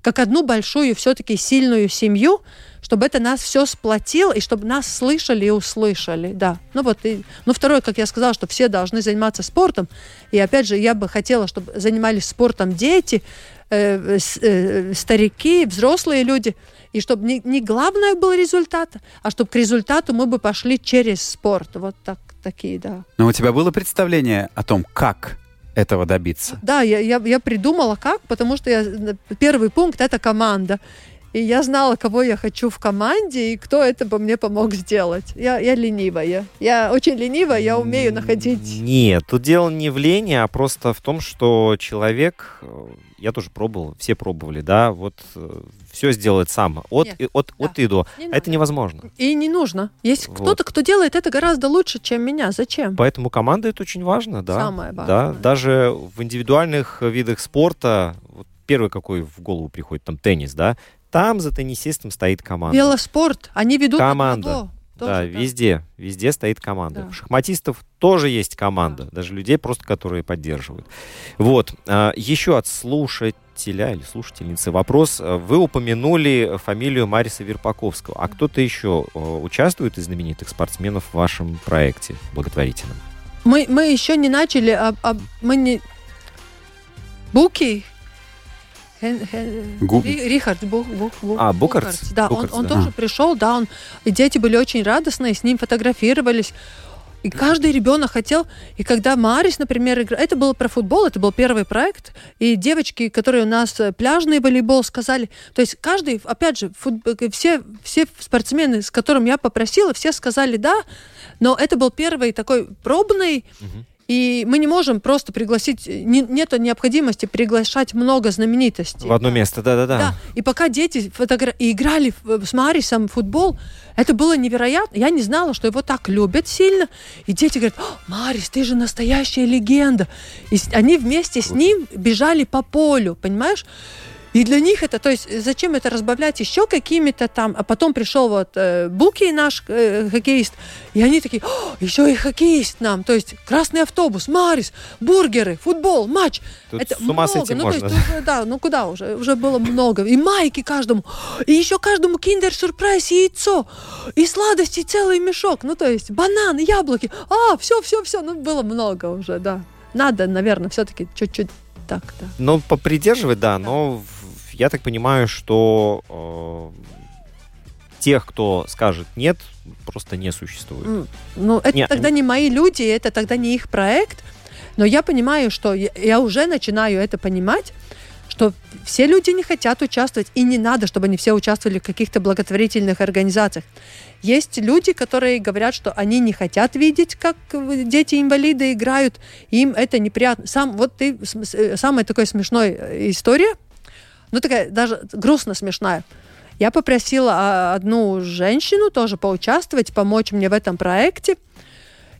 как одну большую все-таки сильную семью, чтобы это нас все сплотило, и чтобы нас слышали и услышали, да. Ну вот, и, ну второе, как я сказала, что все должны заниматься спортом, и опять же, я бы хотела, чтобы занимались спортом дети, э, э, старики, взрослые люди, и чтобы не, не главное был результат, а чтобы к результату мы бы пошли через спорт. Вот так, такие, да. Но у тебя было представление о том, как этого добиться? Да, я, я, я придумала как, потому что я, первый пункт это команда. И я знала, кого я хочу в команде, и кто это бы мне помог сделать. Я, я ленивая. Я очень ленивая, я умею находить... Нет, тут дело не в лени, а просто в том, что человек, э, я тоже пробовал, все пробовали, да, вот э, все сделать сам, от, Нет, и, от, да. от и до. Не А это невозможно. И не нужно. Есть Вот. кто-то, кто делает это гораздо лучше, чем меня. Зачем? Поэтому команда это очень важно, да. Самое Да, важное. даже в индивидуальных видах спорта, вот первый какой в голову приходит, там теннис, да, там за теннисистом стоит команда. Велоспорт. Они ведут Команда. Тоже, да, везде, везде стоит команда. Да. Шахматистов тоже есть команда, даже людей просто, которые поддерживают. Вот, а, еще от слушателя или слушательницы вопрос. Вы упомянули фамилию Мариса Верпаковского. А кто-то еще э, участвует из знаменитых спортсменов в вашем проекте благотворительном? Мы, мы еще не начали, а, а мы не... Буки. Хен- хен- Гу- Рихард Бух, Бух, Бух- А, Букарц? Да, Букарц, он, он да. тоже пришел, да, он, и дети были очень радостные, с ним фотографировались. И каждый ребенок хотел, и когда Марис, например, играл, это было про футбол, это был первый проект, и девочки, которые у нас э, пляжный волейбол сказали, то есть каждый, опять же, фут- э, все, все спортсмены, с которым я попросила, все сказали да, но это был первый такой пробный, и мы не можем просто пригласить, не, нету необходимости приглашать много знаменитостей. В одно место, да-да-да. Да, и пока дети фотогра- играли в- с Марисом в футбол, это было невероятно. Я не знала, что его так любят сильно. И дети говорят, «О, Марис, ты же настоящая легенда. И они вместе с ним бежали по полю, понимаешь? И для них это, то есть зачем это разбавлять еще какими-то там, а потом пришел вот э, Буки, наш э, хоккеист, и они такие, «О, еще и хоккеист нам, то есть красный автобус, Марис, бургеры, футбол, матч. Тут это с ума много. сойти ну, можно. То есть, уже, да, ну куда уже, уже было много. И майки каждому, и еще каждому киндер-сюрприз, яйцо, и сладости целый мешок, ну то есть бананы, яблоки, а, все, все, все, ну было много уже, да. Надо, наверное, все-таки чуть-чуть так, да. Ну, попридерживать, да, но в- я так понимаю, что э, тех, кто скажет нет, просто не существует. Ну, это Не, тогда не мои люди, это тогда не их проект. Но я понимаю, что я, я уже начинаю это понимать, что все люди не хотят участвовать, и не надо, чтобы они все участвовали в каких-то благотворительных организациях. Есть люди, которые говорят, что они не хотят видеть, как дети-инвалиды играют, им это неприятно. Сам, вот ты, э, самая такая смешная э, история, ну такая даже грустно смешная. Я попросила а, одну женщину тоже поучаствовать, помочь мне в этом проекте.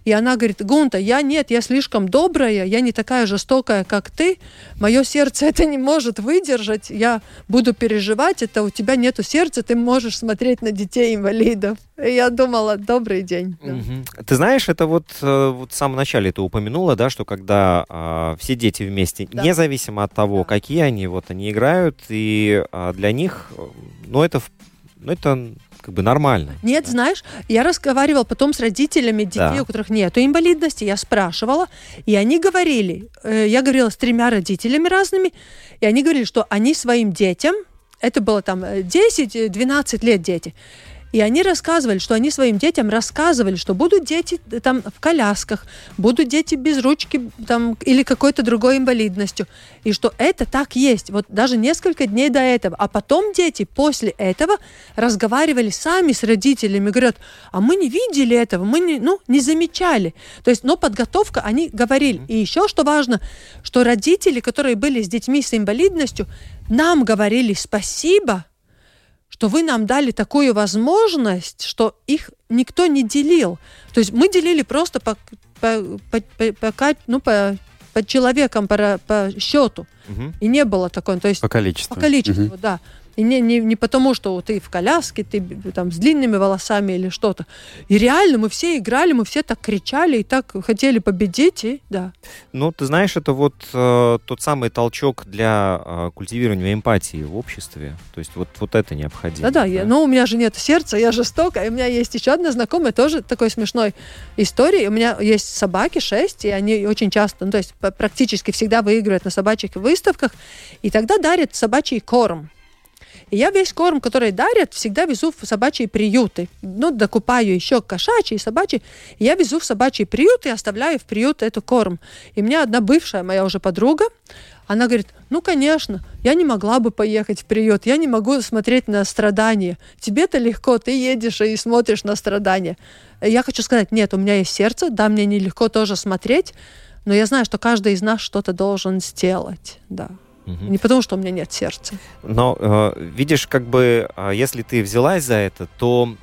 И она говорит, Гунта, я нет, я слишком добрая, я не такая жестокая, как ты. Мое сердце это не может выдержать. Я буду переживать, это у тебя нету сердца, ты можешь смотреть на детей инвалидов. И я думала, добрый день. Да. Мгм. Ты знаешь, это вот, э, вот в самом начале ты упомянула, да, что когда а, все дети вместе, Да. независимо от того, Да. какие они, вот они играют, и а, для них, э, ну это, ну это как бы нормально. Нет, знаешь, я разговаривала потом с родителями детей, Да. у которых нету инвалидности, я спрашивала, и они говорили, э, я говорила с тремя родителями разными, и они говорили, что они своим детям, это было там э, 10-12 лет дети, и они рассказывали, что они своим детям рассказывали, что будут дети э, там в колясках, будут дети без ручки там, или какой-то другой инвалидностью. И что это так есть. Вот даже несколько дней до этого. А потом дети после этого разговаривали сами с родителями. Говорят, а мы не видели этого, мы не, ну, не замечали. То есть, но подготовка, они говорили. И еще что важно, что родители, которые были с детьми с инвалидностью, нам говорили спасибо, что вы нам дали такую возможность, что их никто не делил. То есть мы делили просто по, по, по, по- по ну, по, по человекам, по, по счету. Мгм. И не было такого. То есть По количеству. по количеству, Мгм. да. И не, не, не потому, что ты в коляске, ты там с длинными волосами или что-то. И реально мы все играли, мы все так кричали и так хотели победить, и да. Ну, ты знаешь, это вот э, тот самый толчок для э, культивирования эмпатии в обществе. То есть вот, вот это необходимо. Да-да, я, но у меня же нет сердца, я жестока. И у меня есть еще одна знакомая, тоже такой смешной истории. У меня есть собаки, шесть, и они очень часто, ну, то есть практически всегда выигрывают на собачьих выставках, и тогда дарят собачий корм. Я весь корм, который дарят, всегда везу в собачьи приюты. Ну, докупаю еще кошачий собачий. Я везу в собачий приют и оставляю в приют эту корм. И меня одна бывшая моя уже подруга, она говорит, ну, конечно, я не могла бы поехать в приют, я не могу смотреть на страдания. Тебе-то легко, ты едешь и смотришь на страдания. Я хочу сказать, нет, у меня есть сердце, да, мне нелегко тоже смотреть, но я знаю, что каждый из нас что-то должен сделать, да. Угу. Не потому, что у меня нет сердца. Но э, видишь, как бы, э, если ты взялась за это, то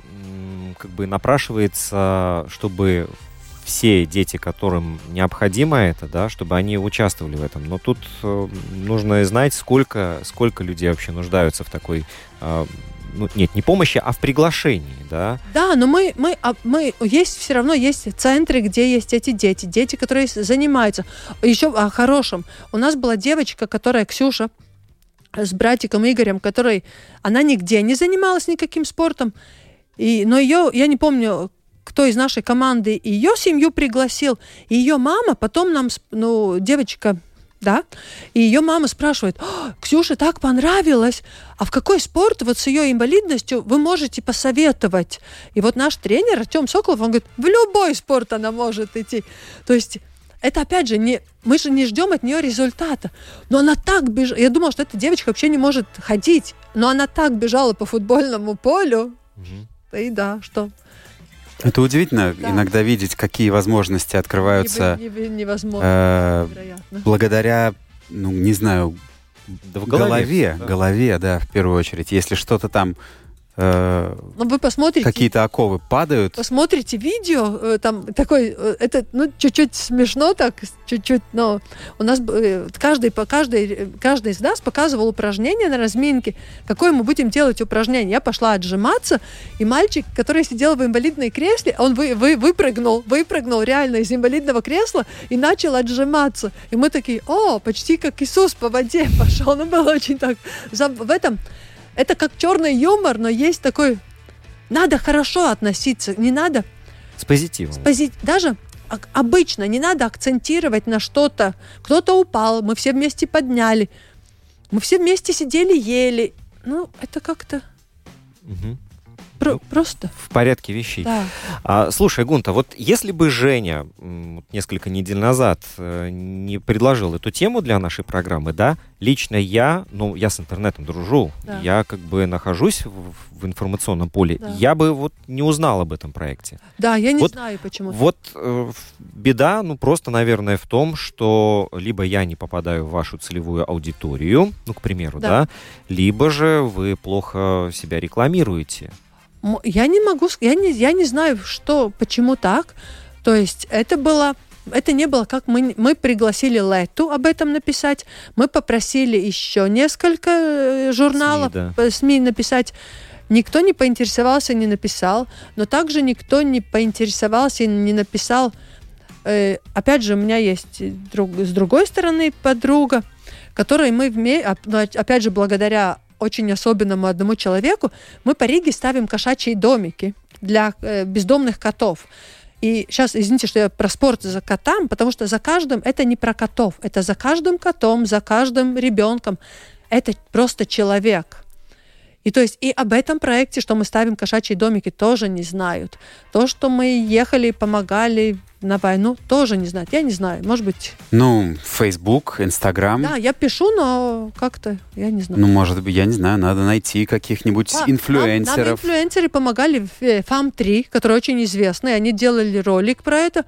как бы напрашивается, чтобы все дети, которым необходимо это, да, чтобы они участвовали в этом. Но тут э, нужно знать, сколько, сколько людей вообще нуждаются в такой э, ну, нет, не помощи, а в приглашении, да? Да, но мы, мы, а, мы есть все равно есть центры, где есть эти дети, дети, которые занимаются. Еще о хорошем. У нас была девочка, которая Ксюша с братиком Игорем, который, она нигде не занималась никаким спортом, и, но ее, я не помню, кто из нашей команды ее семью пригласил, ее мама потом нам, ну, девочка да, и ее мама спрашивает, Ксюше так понравилось, а в какой спорт вот с ее инвалидностью вы можете посоветовать? И вот наш тренер Артем Соколов, он говорит, в любой спорт она может идти. То есть это опять же не мы же не ждем от нее результата, но она так бежала. Я думала, что эта девочка вообще не может ходить, но она так бежала по футбольному полю. Угу. И да, что это удивительно да. иногда видеть, какие возможности открываются невозможно, э, благодаря, ну, не знаю, да в голове, голове, да. голове, да, в первую очередь. Если что-то там э, ну, вы посмотрите. Какие-то оковы падают. Посмотрите видео, э, там такой, э, это, ну, чуть-чуть смешно так, чуть-чуть, но у нас э, каждый, по каждый, каждый из нас показывал упражнение на разминке, какое мы будем делать упражнение. Я пошла отжиматься, и мальчик, который сидел в инвалидной кресле, он вы, вы, выпрыгнул, выпрыгнул реально из инвалидного кресла и начал отжиматься. И мы такие, о, почти как Иисус по воде пошел. Ну, было очень так. В этом это как черный юмор, но есть такой... Надо хорошо относиться, не надо... С позитивом. С пози... Даже обычно не надо акцентировать на что-то. Кто-то упал, мы все вместе подняли. Мы все вместе сидели, ели. Ну, это как-то... Угу. Про- ну, просто. В порядке вещей. Да. А, слушай, Гунта, вот если бы Женя несколько недель назад э, не предложил эту тему для нашей программы, да, лично я, ну, я с интернетом дружу, да. я как бы нахожусь в, в информационном поле, да. я бы вот не узнал об этом проекте. Да, я не вот, знаю почему. Вот э, беда, ну, просто, наверное, в том, что либо я не попадаю в вашу целевую аудиторию, ну, к примеру, да, да либо же вы плохо себя рекламируете. Я не могу, я не, я не знаю, что, почему так. То есть это было это не было как мы, мы пригласили Лету об этом написать, мы попросили еще несколько э, журналов, СМИ, да. СМИ написать. Никто не поинтересовался, не написал, но также никто не поинтересовался и не написал. Э, опять же, у меня есть друг, с другой стороны подруга, которой мы вместе, ну, опять же, благодаря очень особенному одному человеку, мы по Риге ставим кошачьи домики для э, бездомных котов. И сейчас, извините, что я про спорт за котам, потому что за каждым это не про котов, это за каждым котом, за каждым ребенком. Это просто человек. И то есть и об этом проекте, что мы ставим кошачьи домики, тоже не знают. То, что мы ехали, помогали на войну, тоже не знают. Я не знаю, может быть... Ну, Facebook, Instagram. Да, я пишу, но как-то, я не знаю. Ну, может быть, я не знаю, надо найти каких-нибудь а, инфлюенсеров. Нам, нам инфлюенсеры помогали в FAM3, который очень известный. Они делали ролик про это.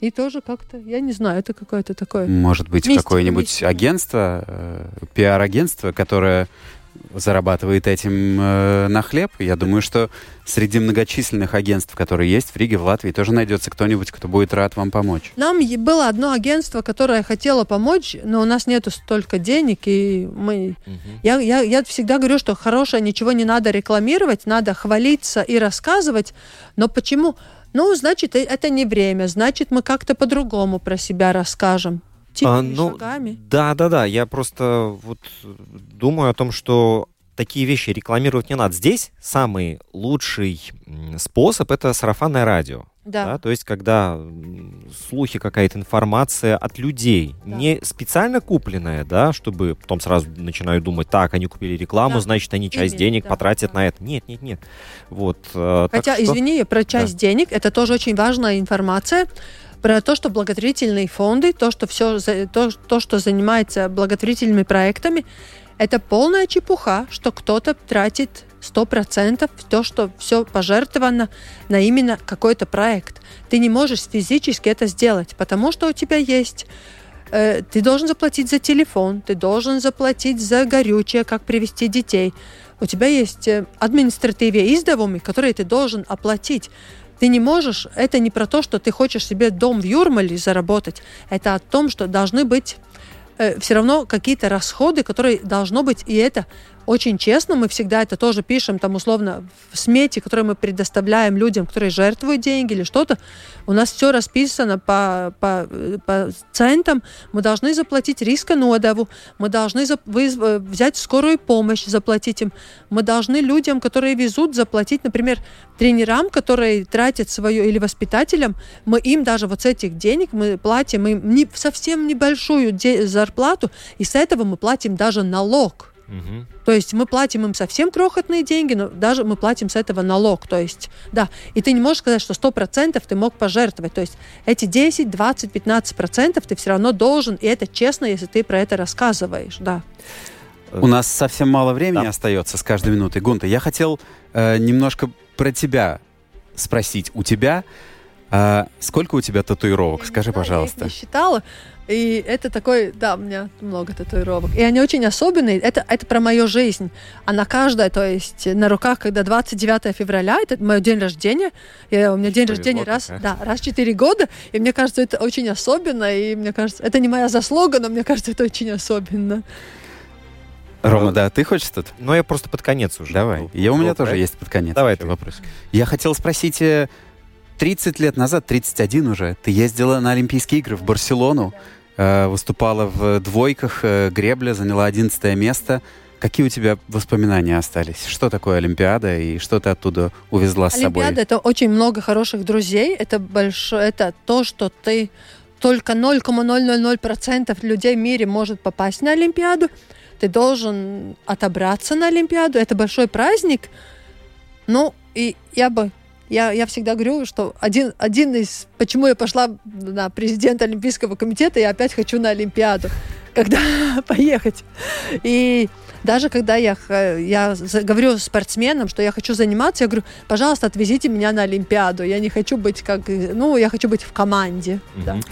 И тоже как-то, я не знаю, это какое-то такое... Может быть, какое-нибудь агентство, э, пиар-агентство, которое зарабатывает этим э, на хлеб. Я думаю, что среди многочисленных агентств, которые есть в Риге, в Латвии, тоже найдется кто-нибудь, кто будет рад вам помочь. Нам было одно агентство, которое хотело помочь, но у нас нету столько денег, и мы... Я, я, я всегда говорю, что хорошее ничего не надо рекламировать, надо хвалиться и рассказывать, но почему? Ну, значит, э- это не время, значит, мы как-то по-другому про себя расскажем. Тихими А, ну, шагами. Да, да, да. Я просто вот думаю о том, что такие вещи рекламировать не надо. Здесь самый лучший способ это сарафанное радио. Да. то есть, когда слухи, какая-то информация от людей, Да. не специально купленная, да, чтобы потом сразу начинают думать, так, они купили рекламу, Да. значит, они часть Именно, денег да, потратят да. на это. Нет, нет, нет. Вот. э, так Хотя, что- извини, про часть денег, это тоже очень важная информация про то, что благотворительные фонды, то, что все, то, то, что занимается благотворительными проектами, это полная чепуха, что кто-то тратит 100% в то, что все пожертвовано на именно какой-то проект. Ты не можешь физически это сделать, потому что у тебя есть э, ты должен заплатить за телефон, ты должен заплатить за горючее, как привести детей. У тебя есть э, административные издавумы, которые ты должен оплатить. Ты не можешь, это не про то, что ты хочешь себе дом в Юрмале заработать, это о том, что должны быть все равно какие-то расходы, которые должно быть, и это очень честно, мы всегда это тоже пишем, там условно в смете, которые мы предоставляем людям, которые жертвуют деньги или что-то, у нас все расписано по, по, по центам, мы должны заплатить риска нодову, мы должны вызв- взять скорую помощь, заплатить им, мы должны людям, которые везут, заплатить, например, тренерам, которые тратят свое, или воспитателям, мы им даже вот с этих денег мы платим им не, совсем небольшую зарплату, и с этого мы платим даже налог. Мгм. То есть мы платим им совсем крохотные деньги, но даже мы платим с этого налог. То есть, да, и ты не можешь сказать, что 100% ты мог пожертвовать. То есть эти 10, 20, 15% ты все равно должен, и это честно, если ты про это рассказываешь, да. У нас совсем мало времени Да. остается с каждой минутой. Гунта, я хотел э, немножко про тебя спросить. У тебя э, сколько у тебя татуировок? Я не Скажи, знаю, Я пожалуйста. их не считала. И это такой, да, у меня много татуировок. И они очень особенные. Это, это про мою жизнь. Она каждая, то есть на руках, когда 29 февраля, это мой день рождения. Я, у меня день Повезло рождения раз, как, а? да, раз в 4 года. И мне кажется, это очень особенно. И мне кажется, это не моя заслуга, но мне кажется, это очень особенно. Рома, да, ты хочешь тут? Но я просто под конец уже. Давай. Я, у меня тоже есть под конец Давай ты. вопрос. Я хотел спросить, э, 30 лет назад, 31 уже, ты ездила на Олимпийские игры в Барселону, э, выступала в двойках, э, гребля, заняла 11 место. Какие у тебя воспоминания остались? Что такое Олимпиада и что ты оттуда увезла с собой? Олимпиада это очень много хороших друзей. Это большое, это то, что ты только 0,000% людей в мире может попасть на Олимпиаду. Ты должен отобраться на Олимпиаду. Это большой праздник. Ну, и я бы я, я всегда говорю, что один, один из... Почему я пошла на президента Олимпийского комитета, я опять хочу на Олимпиаду, когда поехать. И даже когда я, я говорю спортсменам, что я хочу заниматься, я говорю, пожалуйста, отвезите меня на Олимпиаду. Я не хочу быть как... Ну, я хочу быть в команде. Да. Мгм.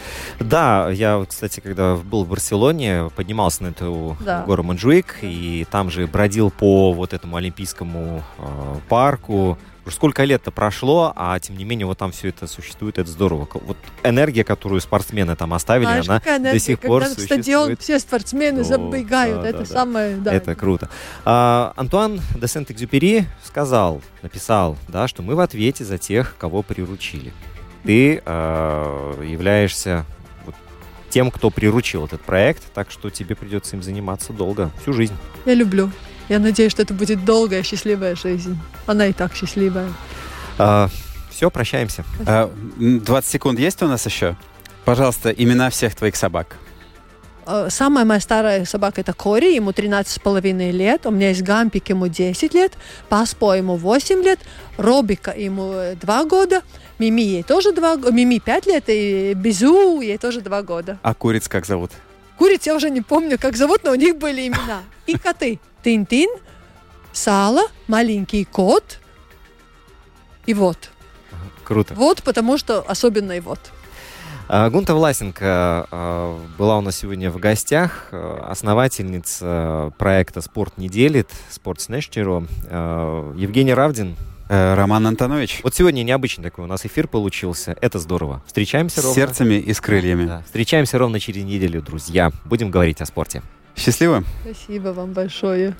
Да, я, кстати, когда был в Барселоне, поднимался на эту Да. гору Монжуик, и там же бродил по вот этому олимпийскому э, парку. Уже сколько лет-то прошло, а тем не менее вот там все это существует, это здорово. Вот энергия, которую спортсмены там оставили, Знаешь, она какая до энергия, сих пор в стадион существует. все спортсмены О, забегают. да, это да, самое... Да, Это круто. А, Антуан де Сент-Экзюпери сказал, написал, да, что мы в ответе за тех, кого приручили. Ты а, являешься тем, кто приручил этот проект, так что тебе придется им заниматься долго, всю жизнь. Я люблю. Я надеюсь, что это будет долгая, счастливая жизнь. Она и так счастливая. все, прощаемся. А, м, 20 секунд есть у нас еще? Пожалуйста, имена всех твоих собак. Э, Самая моя старая собака это Кори, ему 13 с половиной лет. У меня есть Гампик, ему 10 лет. Паспо, ему 8 лет. Робика, ему э, 2 года. Мими, ей тоже 2 года. Мими 5 лет. И Безу, ей тоже 2 года. А куриц как зовут? Куриц я уже не помню, как зовут, но у них были имена. И коты. Тин-тин, Сала, маленький кот. И вот. Круто. Вот, потому что особенный вот. А, Гунта Власенко а, была у нас сегодня в гостях, а, основательница проекта «Спорт не делит», «Спорт с Нешчеро». А, Евгений Равдин. Э, Роман Антонович. Вот сегодня необычный такой у нас эфир получился. Это здорово. Встречаемся С ровно. сердцами и с крыльями. Да, Встречаемся ровно через неделю, друзья. Будем говорить о спорте. Счастливо. Спасибо вам большое.